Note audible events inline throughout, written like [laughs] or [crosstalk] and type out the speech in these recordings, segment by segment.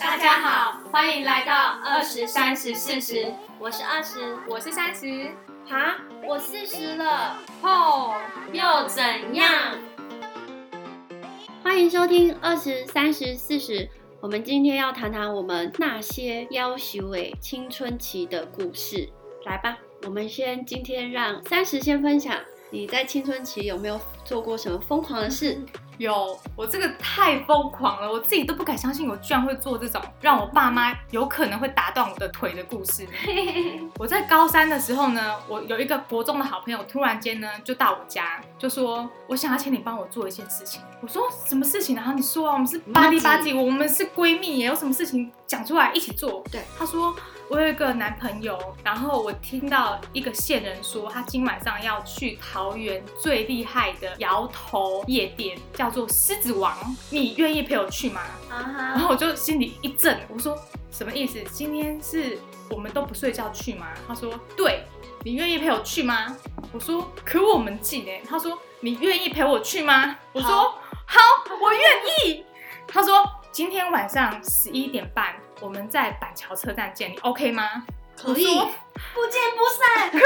大家好，欢迎来到二十三十四十，我是二十，我是三十，哈，我四十了，吼，又怎样？欢迎收听二十三十四十，我们今天要谈谈我们那些要求诶青春期的故事。来吧，我们先今天让三十先分享，你在青春期有没有做过什么疯狂的事？有，我这个太疯狂了，我自己都不敢相信，我居然会做这种让我爸妈有可能会打断我的腿的故事。[laughs] 我在高三的时候呢，我有一个国中的好朋友，突然间呢就到我家，就说我想要请你帮我做一件事情。我说什么事情？然后你说啊，我们是八弟八弟，我们是闺蜜，有什么事情讲出来一起做。对，他说。我有一个男朋友，然后我听到一个线人说，他今晚上要去桃园最厉害的摇头夜店，叫做狮子王，你愿意陪我去吗？然后我就心里一震，我说什么意思？今天是我们都不睡觉去吗？他说对，你愿意陪我去吗？我说可我们近哎。他说你愿意陪我去吗？我说好，我愿意。他说今天晚上十一点半。我们在板桥车站见，你 OK 吗？可以，不见不散，[laughs] 可以。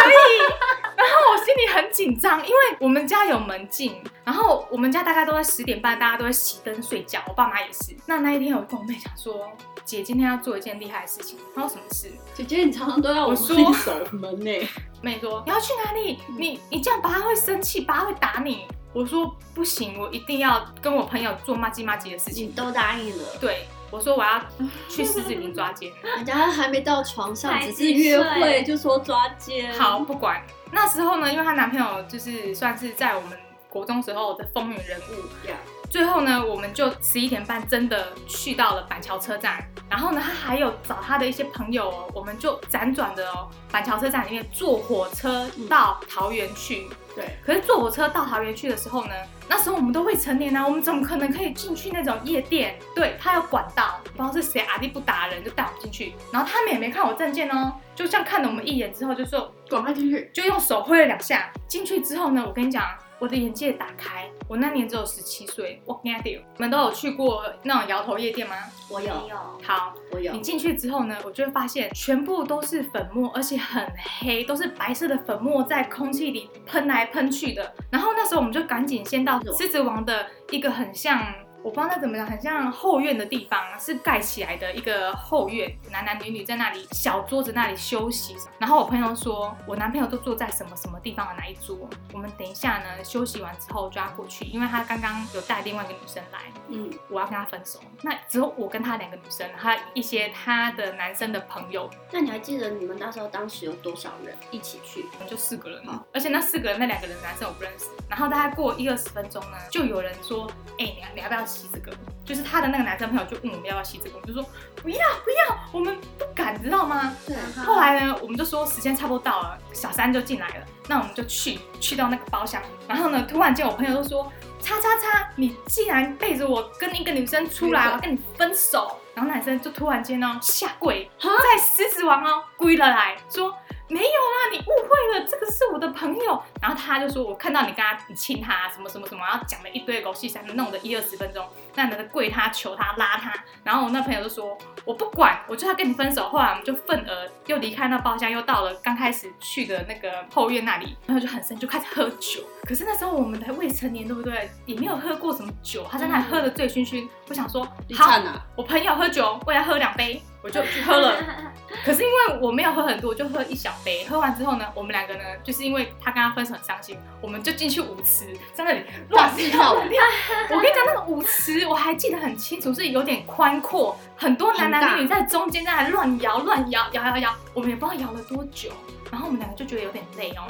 然后我心里很紧张，因为我们家有门禁，然后我们家大概都在十点半，大家都在熄灯睡觉，我爸妈也是。那那一天，我跟我妹讲说，姐今天要做一件厉害的事情。她说什么事？姐姐，你常常都要我说守门呢。[laughs] 妹说你要去哪里？你你这样爸会生气，爸会打你。我说不行，我一定要跟我朋友做骂鸡骂鸡的事情。你都答应了。对。我说我要去 [laughs] 狮子林抓奸，人家还没到床上，只是约会就说抓奸。好，不管那时候呢，因为她男朋友就是算是在我们国中时候的风云人物。最后呢，我们就十一点半真的去到了板桥车站，然后呢，他还有找他的一些朋友哦，我们就辗转的哦，板桥车站里面坐火车到桃园去。对，可是坐火车到桃园去的时候呢，那时候我们都未成年啊，我们怎么可能可以进去那种夜店？对他有管道，不知道是谁阿弟不打人就带我们进去，然后他们也没看我证件哦，就像看了我们一眼之后就说赶快进去，就用手挥了两下。进去之后呢，我跟你讲。我的眼界打开，我那年只有十七岁。我跟你讲，你们都有去过那种摇头夜店吗？我有。好，我有。你进去之后呢，我就会发现全部都是粉末，而且很黑，都是白色的粉末在空气里喷来喷去的。然后那时候我们就赶紧先到狮子王的一个很像。我不知道那怎么讲，很像后院的地方，是盖起来的一个后院，男男女女在那里小桌子那里休息。然后我朋友说，我男朋友都坐在什么什么地方的哪一桌？我们等一下呢，休息完之后就要过去，因为他刚刚有带另外一个女生来，嗯，我要跟他分手。那只有我跟他两个女生，还有一些他的男生的朋友。那你还记得你们那时候当时有多少人一起去？我们就四个人嘛，而且那四个人那两个人男生我不认识。然后大概过一二十分钟呢，就有人说，哎，你你要不要？吸这个，就是他的那个男生朋友就问我们要不要吸这个，我就说不要不要，我们不敢，知道吗？对。后来呢，我们就说时间差不多到了，小三就进来了，那我们就去去到那个包厢，然后呢，突然间我朋友就说，叉叉叉，你竟然背着我跟一个女生出来，我跟你分手。然后男生就突然间呢下跪，在狮子王哦跪了来说。没有啦，你误会了，这个是我的朋友。然后他就说，我看到你跟他，你亲他什么什么什么，然后讲了一堆狗屁三弄的一二十分钟。那男的跪他求他拉他，然后我那朋友就说，我不管，我就要跟你分手。后来我们就愤而又离开那包厢，又到了刚开始去的那个后院那里，然后就很生就开始喝酒。可是那时候我们还未成年，对不对？也没有喝过什么酒，他在那里喝的醉醺醺。我想说，好，我朋友喝酒，我也喝两杯，我就去喝了。[laughs] 可是因为我没有喝很多，就喝一小杯。喝完之后呢，我们两个呢，就是因为他跟他分手很伤心，我们就进去舞池，在那里乱跳。我跟你讲，那个舞池我还记得很清楚，是有点宽阔，很多男男女女在中间在那乱摇乱摇摇摇摇，我们也不知道摇了多久。然后我们两个就觉得有点累哦。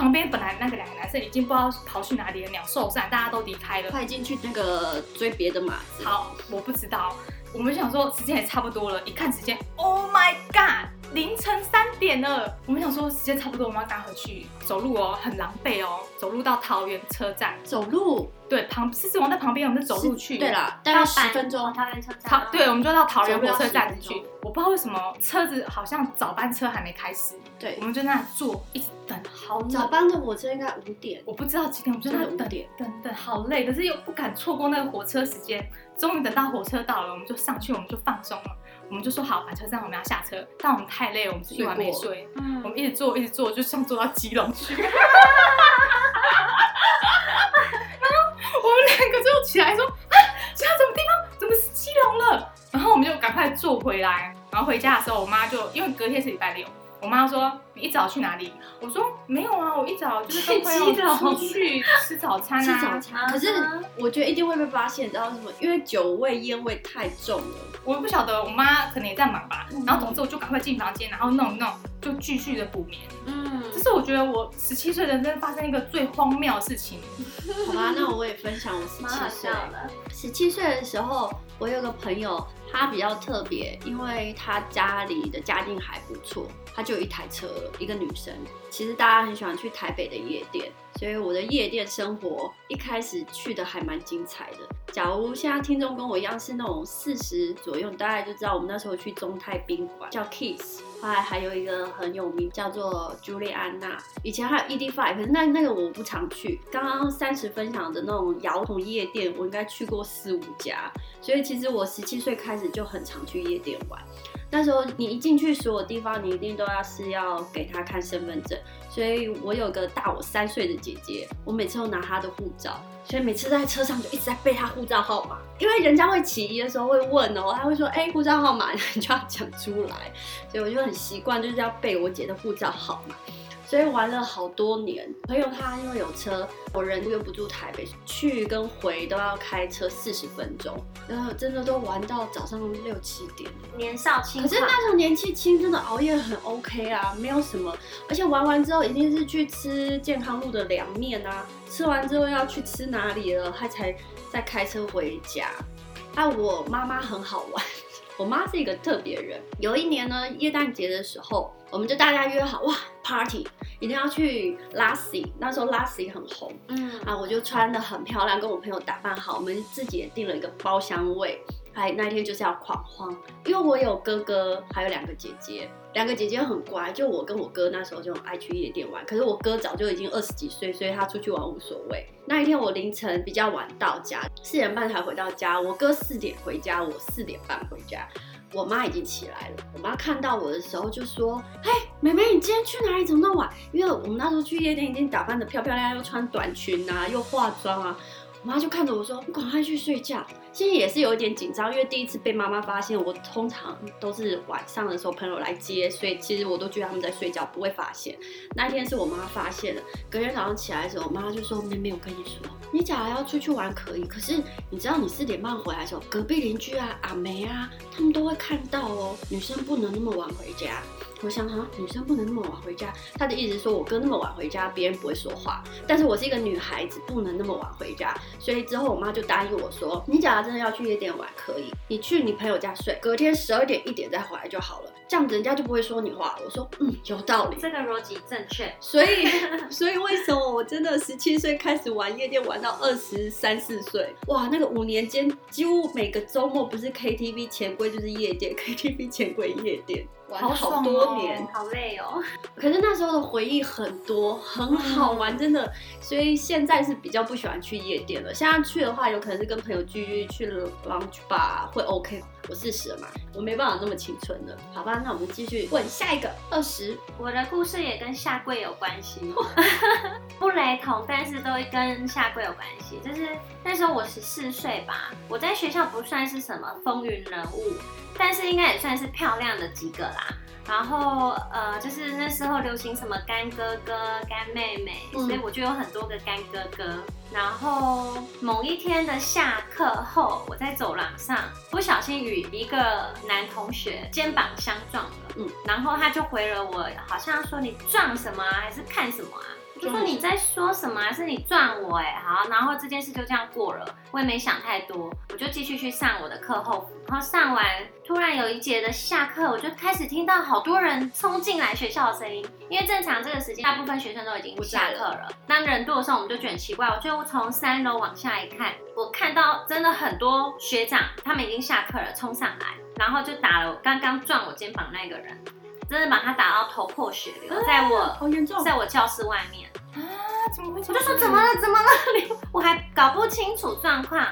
旁边本来那个两个男生已经不知道跑去哪里了，鸟兽散，大家都离开了。快进去那个追别的马。好，我不知道。我们想说时间也差不多了，一看时间，Oh my god，凌晨三点了。我们想说时间差不多，我们要赶回去走路哦，很狼狈哦，走路到桃园车站。走路？对，旁狮子王在旁边，我们就走路去。对了，大概十分钟。桃园车站。对，我们就到桃园火车站去。我不知道为什么车子好像早班车还没开始。对，我们就那坐，一直等好。早班的火车应该五点。我不知道几点，我们就那等等等好累，可是又不敢错过那个火车时间。终于等到火车到了，我们就上去，我们就放松了。我们就说好，把车站我们要下车，但我们太累了，我们是一晚没睡，嗯我们一直坐一直坐，就像坐到基隆去。[laughs] 然后我们两个就起来说啊，现在什么地方？怎么是基隆了？然后我们就赶快坐回来。然后回家的时候，我妈就因为隔天是礼拜六，我妈说你一早去哪里？我说没有啊，我一早就是跟朋友去基隆出去吃早餐吃啊。早餐，可是我觉得一定会被发现，你知道什么？因为酒味、烟味太重了。我不晓得，我妈可能也在忙吧。嗯然后总之我就赶快进房间，然后弄一弄，就继续的补眠。嗯这是我觉得我十七岁人生发生一个最荒谬的事情。[laughs] 好吧，那我也分享我十七岁。十七岁的时候，我有个朋友，他比较特别，因为他家里的家境还不错，他就有一台车，一个女生。其实大家很喜欢去台北的夜店，所以我的夜店生活一开始去的还蛮精彩的。假如现在听众跟我一样是那种四十左右，大概就知道我们那时候去中泰宾馆叫 Kiss，后来还有一个很有名叫做朱莉安娜，以前还有 ED Five，可是那那个我不常去。刚刚三十分享的那种摇头夜店，我应该去过四五家，所以其实我十七岁开始就很常去夜店玩。那时候你一进去所有地方，你一定都要是要给他看身份证，所以我有个大我三岁的姐姐，我每次都拿她的护照，所以每次在车上就一直在背她护照号码，因为人家会起疑的时候会问哦，他会说，哎、护照号码，你就要讲出来，所以我就很习惯就是要背我姐的护照号码。所以玩了好多年。朋友他因为有车，我人又不住台北，去跟回都要开车四十分钟，然后真的都玩到早上六七点。年少轻可是，那时候年纪轻，真的熬夜很 OK 啊，没有什么。而且玩完之后一定是去吃健康路的凉面啊，吃完之后要去吃哪里了，他才再开车回家。啊，我妈妈很好玩，我妈是一个特别人。有一年呢，耶诞节的时候，我们就大家约好哇，party 一定要去 Lassie，那时候 Lassie 很红。嗯，啊，我就穿的很漂亮，跟我朋友打扮好，我们自己也订了一个包厢位。还那天就是要狂欢，因为我有哥哥，还有两个姐姐，两个姐姐很乖，就我跟我哥那时候就很爱去夜店玩。可是我哥早就已经二十几岁，所以他出去玩无所谓。那一天我凌晨比较晚到家，四点半才回到家，我哥四点回家，我四点半回家。我妈已经起来了，我妈看到我的时候就说：“嘿，妹妹，你今天去哪里？怎么那么晚？”因为我们那时候去夜店已经打扮的漂漂亮亮，又穿短裙啊，又化妆啊。我妈就看着我说：“你赶快去睡觉。”其实也是有一点紧张，因为第一次被妈妈发现。我通常都是晚上的时候朋友来接，所以其实我都觉得他们在睡觉，不会发现。那一天是我妈发现的。隔天早上起来的时候，我妈就说：“妹妹，我跟你说，你假如要出去玩可以，可是你知道你四点半回来的时候，隔壁邻居啊、阿梅啊，他们都会看到哦。女生不能那么晚回家。”我想哈，女生不能那么晚回家。她的意思说我哥那么晚回家，别人不会说话。但是我是一个女孩子，不能那么晚回家。所以之后我妈就答应我说，你假如真的要去夜店玩，可以，你去你朋友家睡，隔天十二点一点再回来就好了。这样子人家就不会说你话了。我说，嗯，有道理。这个逻辑正确。所以，[laughs] 所以为什么我真的十七岁开始玩夜店，玩到二十三四岁？哇，那个五年间，几乎每个周末不是 KTV 钱柜就是夜店，KTV 钱柜夜店，玩了好多年。好累哦，[laughs] 可是那时候的回忆很多，很好玩，真的。所以现在是比较不喜欢去夜店了。现在去的话，有可能是跟朋友聚去 lounge bar 会 OK。我四十了嘛，我没办法那么青春了。好吧，那我们继续问下一个二十。我的故事也跟下跪有关系，[laughs] [laughs] 不雷同，但是都跟下跪有关系。就是那时候我十四岁吧，我在学校不算是什么风云人物，但是应该也算是漂亮的几个啦。然后呃，就是那时候流行什么干哥哥、干妹妹，嗯所以我就有很多个干哥哥。然后某一天的下课后，我在走廊上不小心与一个男同学肩膀相撞了，嗯。嗯，然后他就回了我，好像说你撞什么啊，还是看什么啊？我就说你在说什么、啊？是你撞我哎、好，然后这件事就这样过了，我也没想太多，我就继续去上我的课后辅，然后上完，突然有一节的下课，我就开始听到好多人冲进来学校的声音，因为正常这个时间大部分学生都已经下课了，当人多的时候，我们就觉得很奇怪，我就从三楼往下一看，我看到真的很多学长他们已经下课了，冲上来，然后就打了刚刚撞我肩膀那个人，真的把他打到头破血流，在我好严重，在我教室外面。啊，怎么会？我就说怎么了？怎么了？[laughs] 我还搞不清楚状况。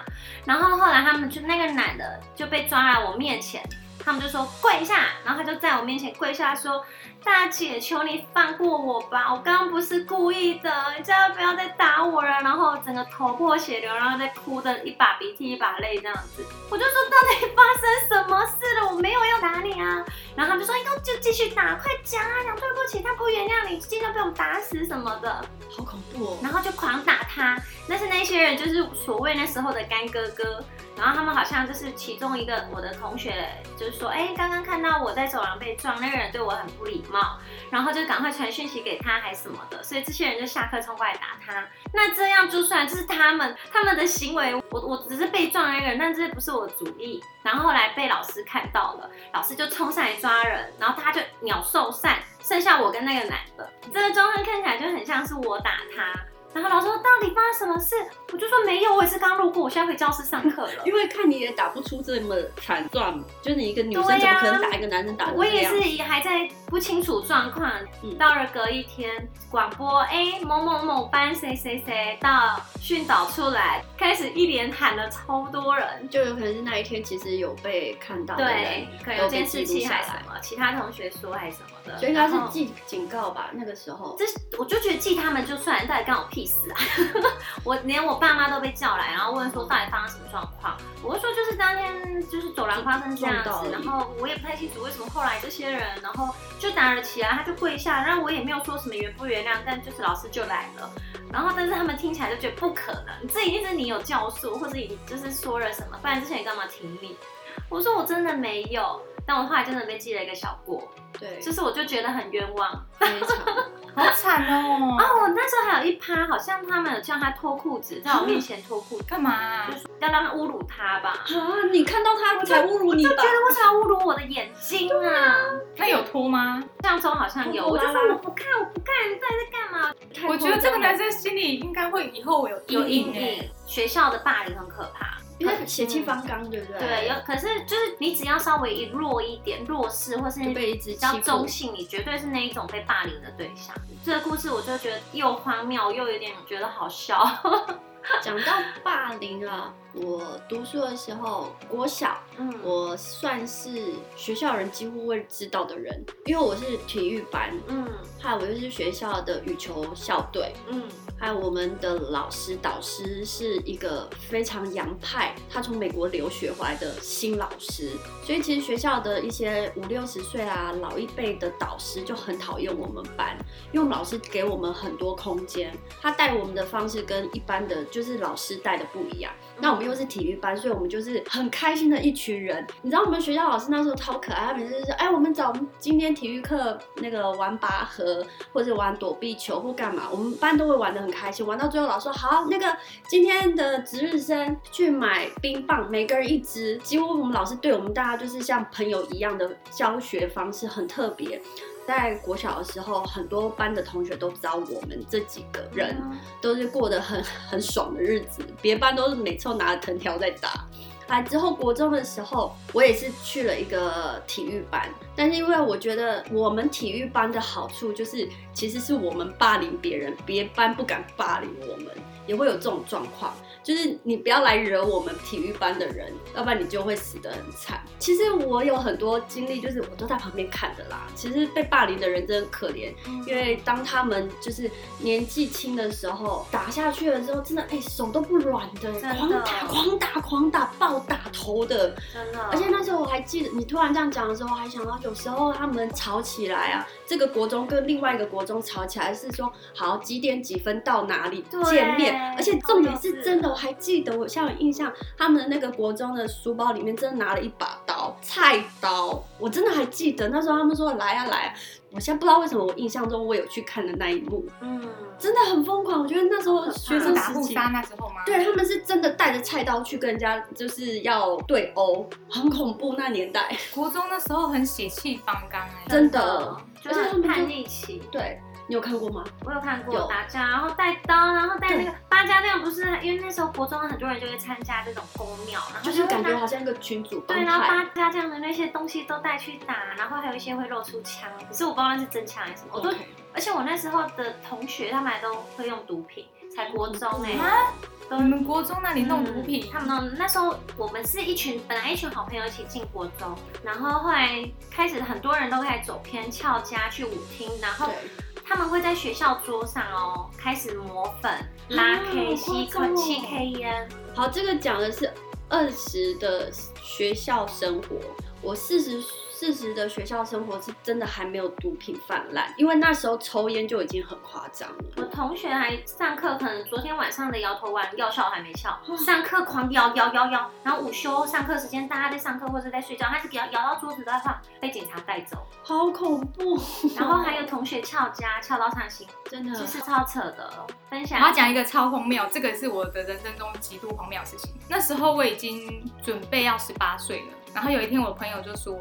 然后后来他们就那个男的就被抓来我面前，他们就说跪下，然后他就在我面前跪下说：“大姐，求你放过我吧，我刚刚不是故意的，你千万不要再打我了。”然后整个头破血流，然后再哭的一把鼻涕一把泪这样子。我就说到底发生什么事了？我没有要打你啊。然后他们就说：“那就继续打，快讲啊，讲对不起，他不原谅你，今天被我们打死什么的。”好恐怖哦。然后就狂打他。但是那些人就是所谓那时候的干哥哥，然后他们好像就是其中一个我的同学，就是说，哎，刚刚看到我在走廊被撞，那个人对我很不礼貌，然后就赶快传讯息给他还什么的，所以这些人就下课冲过来打他。那这样就算这是他们他们的行为，我我只是被撞的那个人，但这不是我主意。然后后来被老师看到了，老师就冲上来抓人，然后他就鸟兽散，剩下我跟那个男的，这个状况看起来就很像是我打他。然后老师说：“到底发生什么事？”我就说：“没有，我也是刚路过，我现在回教室上课了。因为看你也打不出这么惨状，就是你一个女生怎么可能打一个男生打成我也？是还在不清楚状况。嗯到了隔一天，广播哎某某某班谁谁谁到训导处来，开始一连喊了超多人。就有可能是那一天其实有被看到的人对，可能有都被监视器记录下来，还是什么，其他同学说还是什么的，所以他是记警告吧？那个时候这我就觉得记他们就算，到底干我屁事啊！[laughs] 我连我爸妈都被叫来，然后问说到底发生什么状况。我就说就是当天就是走廊发生这样子，然后我也不太清楚为什么后来这些人，然后就打了起来，他就跪下，然后我也没有说什么原不原谅，但就是老师就来了，然后但是他们听起来就觉得不可能，这一定是你有教唆，或者你就是说了什么，不然之前你干嘛挺你？我说我真的没有，但我后来真的被记了一个小过，对，就是我就觉得很冤枉。非常 [laughs] 好惨哦！哦，我那时候还有一趴，好像他们有叫他脱裤子，在我面前脱裤子，干嘛啊？就是要让他侮辱他吧。啊！你看到他才侮辱你吧就觉？得为什么要侮辱我的眼睛啊？他有脱吗？上周好像有，我就说我不看，我不看，你到底在干嘛？我觉得这个男生心里应该会以后有有阴。影，学校的霸凌很可怕。因为血气方刚，对不对？对，有可是就是你只要稍微一弱一点、弱势，或是被直比较中性，你绝对是那一种被霸凌的对象。这个故事我就觉得又荒谬又有点觉得好笑。[laughs] 讲到霸凌啊，我读书的时候，国小，嗯，我算是学校人几乎会知道的人，因为我是体育班，嗯。还有我就是学校的羽球校队，嗯。还有我们的老师导师是一个非常洋派，他从美国留学回来的新老师，所以其实学校的一些五六十岁啊老一辈的导师就很讨厌我们班，因为老师给我们很多空间，他带我们的方式跟一般的就是老师带的不一样。那我们又是体育班，所以我们就是很开心的一群人。你知道我们学校老师那时候超可爱，他每次就是哎，我们找今天体育课那个玩拔河或者玩躲避球或干嘛，我们班都会玩的很开心。玩到最后，老师说好，那个今天的值日生去买冰棒，每个人一支。几乎我们老师对我们大家就是像朋友一样的教学方式，很特别。在国小的时候，很多班的同学都知道我们这几个人。嗯都是过得很 [laughs] 很爽的日子，别班都是每次都拿着藤条在打。来之后国中的时候，我也是去了一个体育班，但是因为我觉得我们体育班的好处就是，其实是我们霸凌别人，别班不敢霸凌我们，也会有这种状况。就是你不要来惹我们体育班的人，要不然你就会死得很惨。其实我有很多经历，就是我都在旁边看的啦。其实被霸凌的人真的可怜，因为当他们就是年纪轻的时候打下去的时候，真的哎、手都不软的，的狂打狂打狂打暴打头的。真的，而且那时候我还记得，你突然这样讲的时候，我还想到有时候他们吵起来啊，这个国中跟另外一个国中吵起来是说好几点几分到哪里见面，而且重点是真的，我还记得我像有印象，他们的那个国中的书包里面真的拿了一把刀，菜刀，我真的还记得那时候他们说来啊来啊，我现在不知道为什么我印象中我有去看的那一幕，嗯，真的很疯狂，我觉得那时候学生时期。打那时候吗？对，他们是真的带着菜刀去跟人家，就是要对殴，很恐怖那年代。国中那时候很血气方刚哎。真的就是很叛逆期，对，你有看过吗？我有看有。过打架，然后带刀，然后带那个八家将，不是因为那时候国中很多人就会参加这种公庙，然后就是感觉好像一个群主帮对，然后派。八家将的那些东西都带去打，然后还有一些会露出枪，可是我不知道那是真枪还是什么，我都而且我那时候的同学他们还都会用毒品，才国中哎、啊，都你们国中那里弄毒品？嗯，他们弄那时候我们是一群本来一群好朋友一起进国中，然后后来开始很多人都开始走偏翘家去舞厅，然后对，他们会在学校桌上哦开始抹粉、拉啊 K、好吸夸张哦。吸 K 烟，好，这个讲的是二十的学校生活，我四十四十的学校生活是真的还没有毒品泛滥，因为那时候抽烟就已经很夸张了我。同学还上课，可能昨天晚上的摇头丸药效还没效，哦上课狂摇摇摇摇，然后午休上课时间大家在上课或者在睡觉，他是摇摇到桌子都在晃，被警察带走。好恐怖！[laughs] 然后还有同学翘家翘到上心，真的其实超扯的。分享我要讲一个超荒谬，这个是我的人生中极度荒谬的事情。那时候我已经准备要十八岁了，然后有一天我朋友就说：“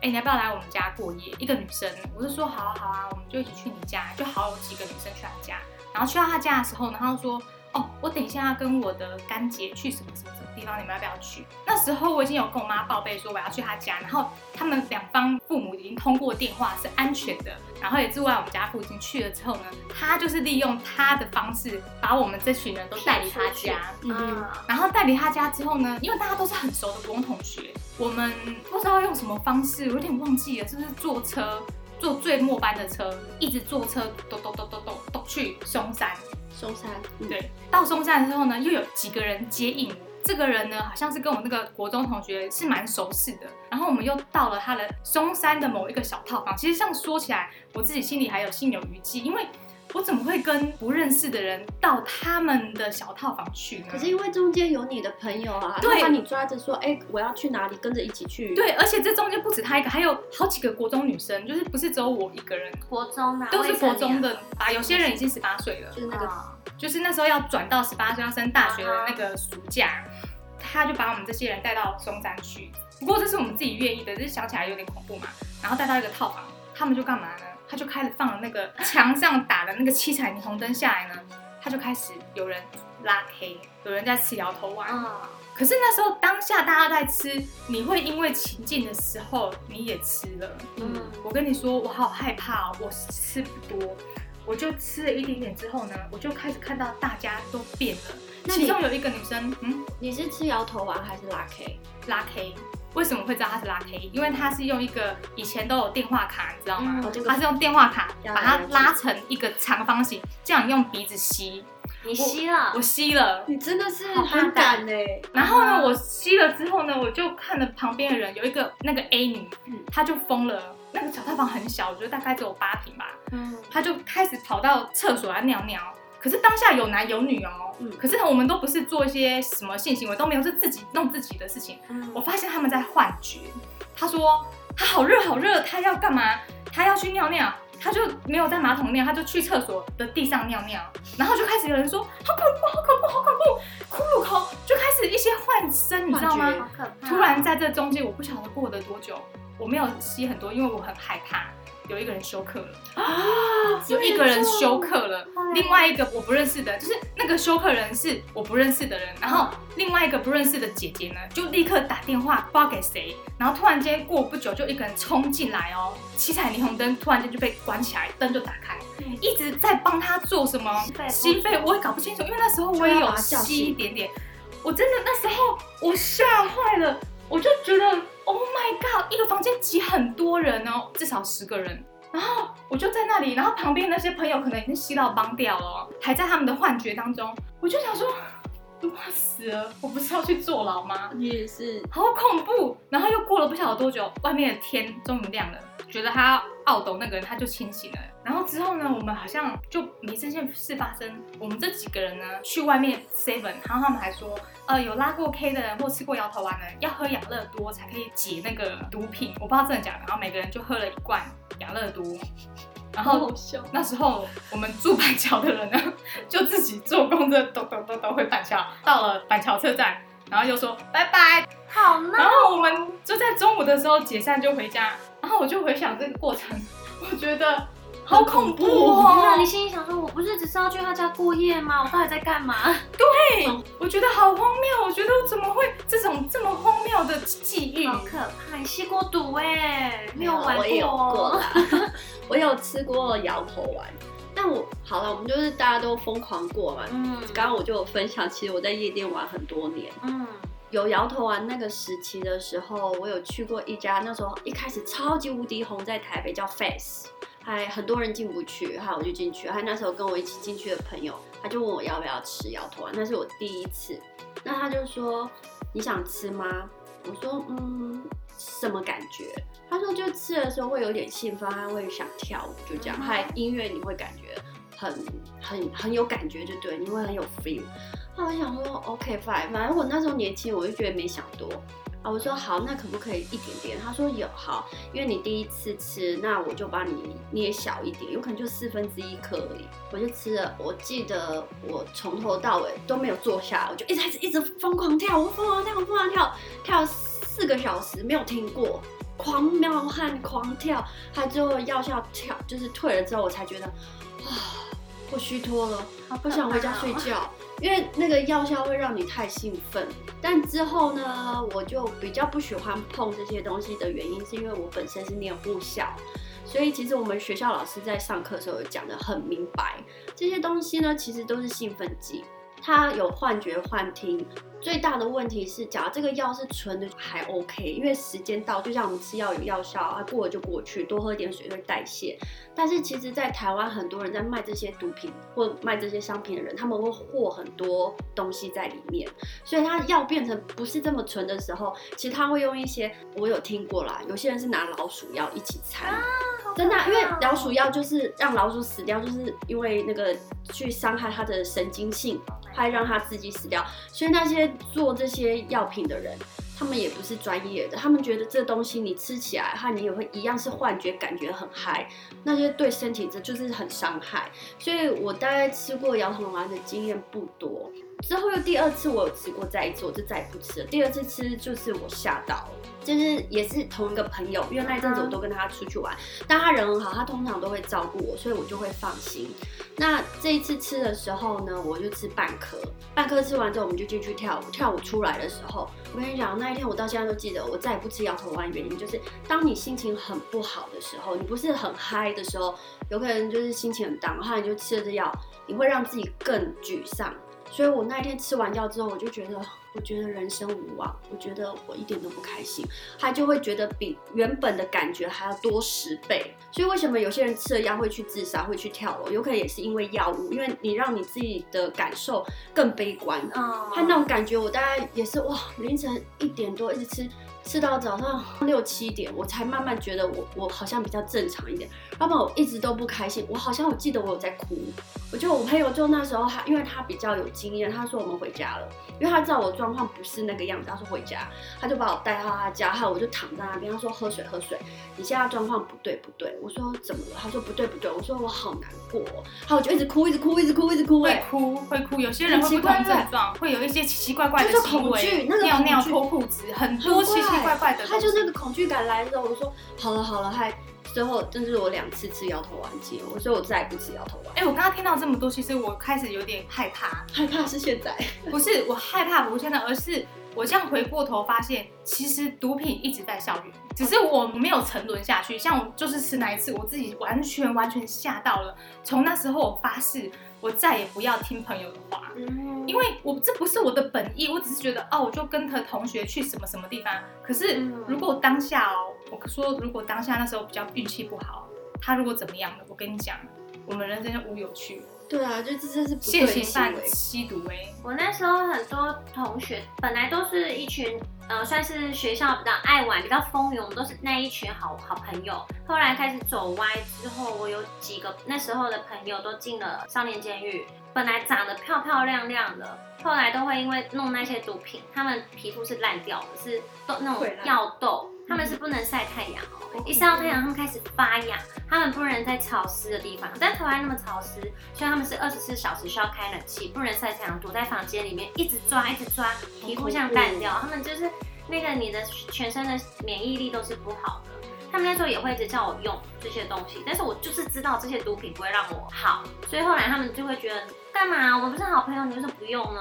哎、你要不要来我们家过夜？”一个女生，我就说：“好啊，好啊，我们就一起去你家。”就好几个女生去她家，然后去到她家的时候然后说：“哦，我等一下要跟我的干姐去什么什么什么地方，你们要不要去？”那时候我已经有跟我妈报备说我要去她家，然后他们两方父母已经通过电话是安全的，然后也住在我们家附近。去了之后呢，他就是利用他的方式把我们这群人都带离他家。嗯然后带离他家之后呢，因为大家都是很熟的国中同学，我们不知道用什么方式，我有点忘记了，是不是坐车坐最末班的车，一直坐车咚咚咚咚咚咚去松山。松山，嗯，对，到松山之后呢，又有几个人接应我。这个人呢，好像是跟我那个国中同学是蛮熟识的。然后我们又到了他的松山的某一个小套房。其实这样说起来，我自己心里还有心有余悸，因为我怎么会跟不认识的人到他们的小套房去呢？可是因为中间有你的朋友啊，对他把你抓着说，哎、我要去哪里，跟着一起去。，对，而且这中间不止他一个，还有好几个国中女生，就是不是只有我一个人，国中啊都是国中的，啊。有些人已经十八岁了，就是那个，啊就是那时候要转到十八岁要升大学的那个暑假，他就把我们这些人带到松山去。不过这是我们自己愿意的，就是想起来有点恐怖嘛。然后带到一个套房，他们就干嘛呢？他就开始放了那个墙上打的那个七彩霓虹灯下来呢，他就开始有人拉黑有人在吃摇头丸。啊，可是那时候当下大家在吃，你会因为情境的时候你也吃了。嗯，我跟你说，我好害怕，我吃不多，我就吃了一点点之后呢，我就开始看到大家都变了。那其中有一个女生，嗯，你是吃摇头丸还是拉 K？拉 K。为什么会知道她是拉 K？因为她是用一个以前都有电话卡，你知道吗？嗯哦这个她是用电话卡把它拉成一个长方形，这样用鼻子吸。你吸了我，吸了，你真的是很大敢呢、然后呢，啊我吸了之后呢，我就看了旁边的人，有一个那个 A 女，嗯她就疯了。那个小套房很小，我觉得大概只有八平吧。嗯，他就开始跑到厕所来尿尿。可是当下有男有女哦，嗯可是我们都不是做一些什么性行为，都没有，是自己弄自己的事情。嗯我发现他们在幻觉。他说他好热好热，他要干嘛？他要去尿尿，他就没有在马桶尿，他就去厕所的地上尿尿，然后就开始有人说好恐怖，好恐怖，好恐怖，骷髅口就开始一些幻声，你知道吗？突然在这中间，我不晓得过了多久，我没有吸很多，因为我很害怕。有一个人休克了，啊，有一个人休克了，另外一个我不认识的，就是那个休克人是我不认识的人，然后另外一个不认识的姐姐呢，就立刻打电话不知道给谁，然后突然间过不久就一个人冲进来哦，七彩霓虹灯突然间就被关起来，灯就打开，嗯。一直在帮他做什么心肺，我也搞不清楚，因为那时候我也有吸一点点，我真的那时候我吓坏了，我就觉得 Oh my God，一个房间挤很多人哦，至少十个人。然后我就在那里，然后旁边那些朋友可能已经吸到帮掉了哦，还在他们的幻觉当中。我就想说，如果死了，我不是要去坐牢吗？你也是，好恐怖！然后又过了不晓得多久，外面的天终于亮了，觉得他懊斗那个人他就清醒了。然后之后呢，我们好像就没这件事发生。我们这几个人呢，去外面 seven，然后他们还说，呃，有拉过 K 的人或吃过摇头丸的人，要喝养乐多才可以解那个毒品。我不知道真的假的。然后每个人就喝了一罐养乐多，然后。那时候我们住板桥的人呢，就自己坐公车抖抖抖抖回板桥，到了板桥车站，然后又说拜拜，好闹然后我们就在中午的时候解散就回家，然后我就回想这个过程，我觉得好恐怖哦！那你心里想说，我不是只是要去他家过夜吗？我到底在干嘛？对，我觉得好荒谬，我觉得我怎么会这种这么荒谬的际遇？好可怕！你吸过毒哎，没有玩我有过过。啦，[laughs] 我有吃过摇头丸。但我好了，我们就是大家都疯狂过嘛。嗯刚刚我就有分享，其实我在夜店玩很多年，嗯有摇头丸那个时期的时候，我有去过一家，那时候一开始超级无敌红，在台北叫 Face，还很多人进不去，还我就进去，还那时候跟我一起进去的朋友，他就问我要不要吃摇头丸，那是我第一次，那他就说你想吃吗？我说嗯，什么感觉？他说就吃的时候会有点兴奋，他会想跳舞，就这样，嗯还音乐你会感觉很很很有感觉，就对，你会很有 feel。那我想说，OK fine，反正我那时候年轻，我就觉得没想多啊。我说好，那可不可以一点点？他说有，好，因为你第一次吃，那我就帮你捏小一点，有可能就四分之一颗而已。我就吃了，我记得我从头到尾都没有坐下，我就一直一直疯狂跳，我疯狂跳，我疯狂跳，跳四个小时没有停过。狂冒汗，狂跳，他最后药效跳，就是退了之后，我才觉得，啊，我虚脱了，好可我想回家睡觉，[laughs] 因为那个药效会让你太兴奋。但之后呢，我就比较不喜欢碰这些东西的原因，是因为我本身是念护校，所以其实我们学校老师在上课的时候讲的很明白，这些东西呢，其实都是兴奋剂，它有幻觉、幻听。最大的问题是，假如这个药是纯的还 OK，因为时间到，就像我们吃药有药效，啊过了就过去，多喝点水会代谢。但是其实，在台湾很多人在卖这些毒品或卖这些商品的人，他们会和很多东西在里面，所以它药变成不是这么纯的时候，其实他会用一些我有听过啦，有些人是拿老鼠药一起掺。真的啊、因为老鼠药就是让老鼠死掉，就是因为那个去伤害它的神经性，害让他自己死掉。所以那些做这些药品的人，他们也不是专业的，他们觉得这东西你吃起来，哈你也会一样是幻觉，感觉很嗨，那些对身体这就是很伤害。所以我大概吃过摇头丸的经验不多。之后又第二次我有吃过，再一次我就再也不吃了。第二次吃就是我吓到了，就是也是同一个朋友，因为那一阵子我都跟他出去玩，但他人很好，他通常都会照顾我，所以我就会放心。那这一次吃的时候呢，我就吃半颗，半颗吃完之后我们就进去跳舞。跳舞出来的时候，我跟你讲，那一天我到现在都记得，我再也不吃摇头丸，原因就是当你心情很不好的时候，你不是很嗨的时候，有可能就是心情很 down，然后你就吃了这药，你会让自己更沮丧。所以我那一天吃完药之后，我就觉得，我觉得人生无望，我觉得我一点都不开心，他就会觉得比原本的感觉还要多十倍。所以为什么有些人吃了药会去自杀，会去跳楼？有可能也是因为药物，因为你让你自己的感受更悲观。嗯他那种感觉，我大概也是哇，凌晨一点多一直吃，吃到早上六七点，我才慢慢觉得我我好像比较正常一点。要不然我一直都不开心，我好像我记得我有在哭。我就我朋友就那时候他，因为他比较有经验，他说我们回家了，因为他知道我状况不是那个样子，他说回家，他就把我带到他家，还有我就躺在那边，他说喝水喝水，你现在状况不对不对，我说怎么了？他说不对不对，我说我好难过哦，然后我就一直哭一直哭一直哭一直哭，会哎，哭会哭，有些人会不同症状，会有一些奇奇怪怪的就是行恐惧为，那个尿尿脱裤子，很多奇奇怪怪的。他就那个恐惧感来的时候，我说好了好了，还最后真是我两次吃摇头丸剂，我说我再也不吃摇头丸，哎、我刚刚听到这么多，其实我开始有点害怕，害怕是现在，不是我害怕不是现在，而是我这样回过头发现，其实毒品一直在校园，只是我没有沉沦下去。像我就是吃那一次，我自己完全完全吓到了。从那时候我发誓，我再也不要听朋友的话。嗯因为我这不是我的本意，我只是觉得哦，我就跟他同学去什么什么地方。可是嗯如果当下哦，我说如果当下那时候比较运气不好，他如果怎么样了，我跟你讲，我们人生就无有趣了。对啊，就这真是不现对的行行犯为。吸毒哎、我那时候很多同学本来都是一群，呃，算是学校比较爱玩、比较风云，我们都是那一群好好朋友。后来开始走歪之后，我有几个那时候的朋友都进了少年监狱，本来长得漂漂亮亮的，后来都会因为弄那些毒品，他们皮肤是烂掉的，是痘那种药痘，他们是不能晒太阳哦，一晒到太阳，他们开始发痒，他们不能在潮湿的地方，但台湾那么潮湿，所以他们是二十四小时需要开冷气，不能晒太阳，躲在房间里面一直抓一直抓，皮肤像烂掉，他们就是那个你的全身的免疫力都是不好的。他们那时候也会一直叫我用这些东西，但是我就是知道这些毒品不会让我好，所以后来他们就会觉得干嘛？我们不是好朋友，你为什么不用呢？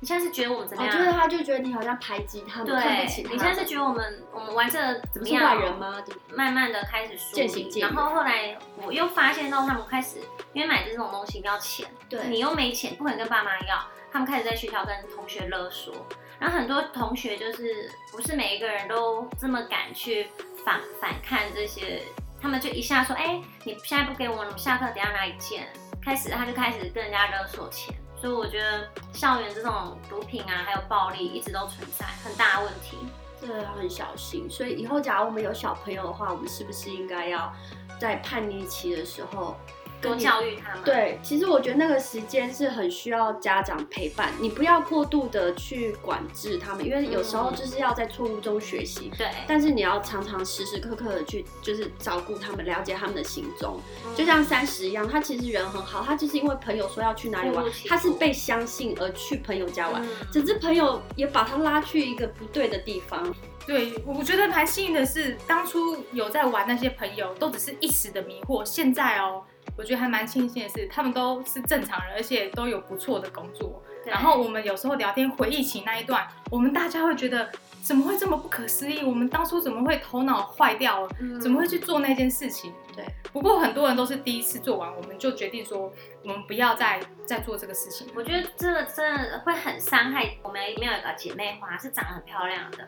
你现在是觉得我们怎么哦，样？就是他就觉得你好像排挤他们，看对不起他，们。你现在是觉得我们我们玩这怎么是样？坏人吗？对慢慢的开始疏离，渐行渐远然后后来我又发现到他们开始，因为买这种东西要钱，对，你又没钱，不可能跟爸妈要，他们开始在学校跟同学勒索，然后很多同学就是不是每一个人都这么敢去反反抗这些，他们就一下说，哎、你现在不给我们，我们下课等下哪里见？开始他就开始跟人家勒索钱，所以我觉得校园这种毒品啊，还有暴力一直都存在很大的问题。真的要很小心。所以以后假如我们有小朋友的话，我们是不是应该要在叛逆期的时候多教育他们，对，其实我觉得那个时间是很需要家长陪伴，你不要过度的去管制他们，因为有时候嗯就是要在错误中学习。对，但是你要常常时时刻刻的去，就是照顾他们，了解他们的行踪。嗯就像三十一样，他其实人很好，他就是因为朋友说要去哪里玩他是被相信而去朋友家玩，嗯只是朋友也把他拉去一个不对的地方。对，我觉得蛮幸运的是，当初有在玩那些朋友，都只是一时的迷惑。现在哦，我觉得还蛮庆幸的是，他们都是正常人，而且都有不错的工作。对然后我们有时候聊天回忆起那一段，我们大家会觉得怎么会这么不可思议？我们当初怎么会头脑坏掉了？嗯怎么会去做那件事情？对。不过很多人都是第一次做完，我们就决定说，我们不要再再做这个事情。我觉得这个真的会很伤害。我们里面有一个姐妹花是长得很漂亮的，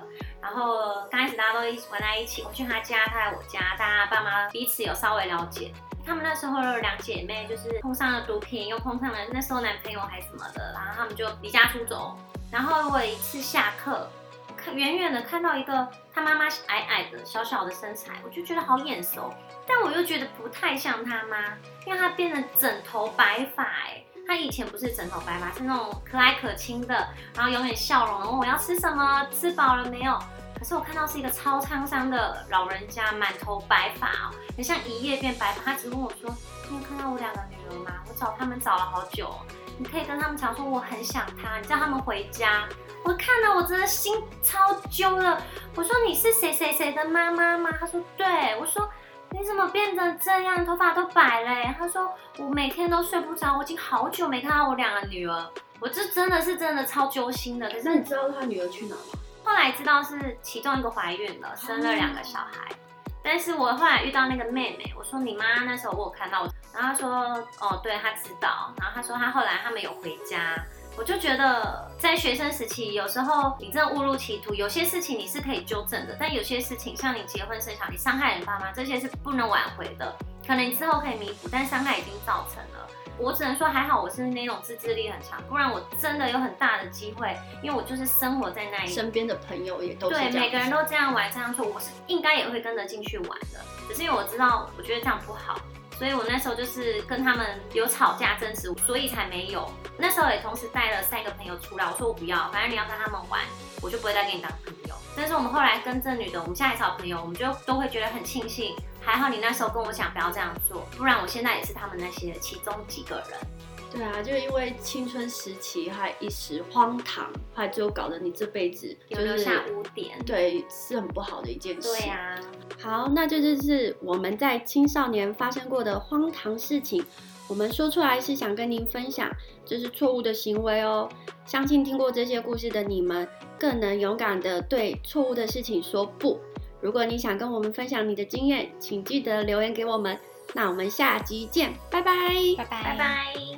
然后刚开始大家都一起玩在一起，我去她家，她来我家，大家爸妈彼此有稍微了解。她们那时候有两姐妹，就是碰上了毒品，又碰上了那时候男朋友还什么的，然后她们就离家出走。然后我有一次下课，看远远的看到一个她妈妈矮矮的小小的身材，我就觉得好眼熟，但我又觉得不太像她妈，因为她变成整头白发、哎。她以前不是整头白发，是那种可爱可亲的，然后永远笑容，问我要吃什么，吃饱了没有。可是我看到是一个超沧桑的老人家，满头白发哦，很像一夜变白发。他只问我说：“你有看到我两个女儿吗？我找他们找了好久，你可以跟他们讲说我很想他，你叫他们回家。”我看了，我真的心超揪了。我说：“你是谁谁谁的妈妈吗？”他说：“对。”我说：“你怎么变成这样？头发都白了。”他说：“我每天都睡不着，我已经好久没看到我两个女儿。”我这真的是真的超揪心的。可是你知道他女儿去哪吗？后来知道是其中一个怀孕了，生了两个小孩。但是我后来遇到那个妹妹，我说你妈那时候我有看到，然后她说哦，对，她知道。然后她说她后来他们有回家，我就觉得在学生时期，有时候你真的误入歧途，有些事情你是可以纠正的，但有些事情像你结婚生小孩，你伤害人爸妈，这些是不能挽回的。可能你之后可以弥补，但伤害已经造成了。我只能说还好我是那种自制力很强，不然我真的有很大的机会，因为我就是生活在那一身边的朋友也都是对，每个人都这样玩这样说，我是应该也会跟着进去玩的。只是因为我知道，我觉得这样不好，所以我那时候就是跟他们有吵架争执，所以才没有。那时候也同时带了三个朋友出来，我说我不要，反正你要跟他们玩，我就不会再跟你当朋友。但是我们后来跟这女的，我们现在还是好朋友，我们就都会觉得很庆幸，还好你那时候跟我讲不要这样做，不然我现在也是他们那些其中几个人。对啊，就是因为青春时期还一时荒唐，还最后搞得你这辈子就是有留下污点。对，是很不好的一件事。对啊、好，那这就是我们在青少年发生过的荒唐事情，我们说出来是想跟您分享，这是错误的行为哦。相信听过这些故事的你们，更能勇敢的对错误的事情说不。如果你想跟我们分享你的经验，请记得留言给我们。那我们下集见，拜拜。拜拜，拜拜。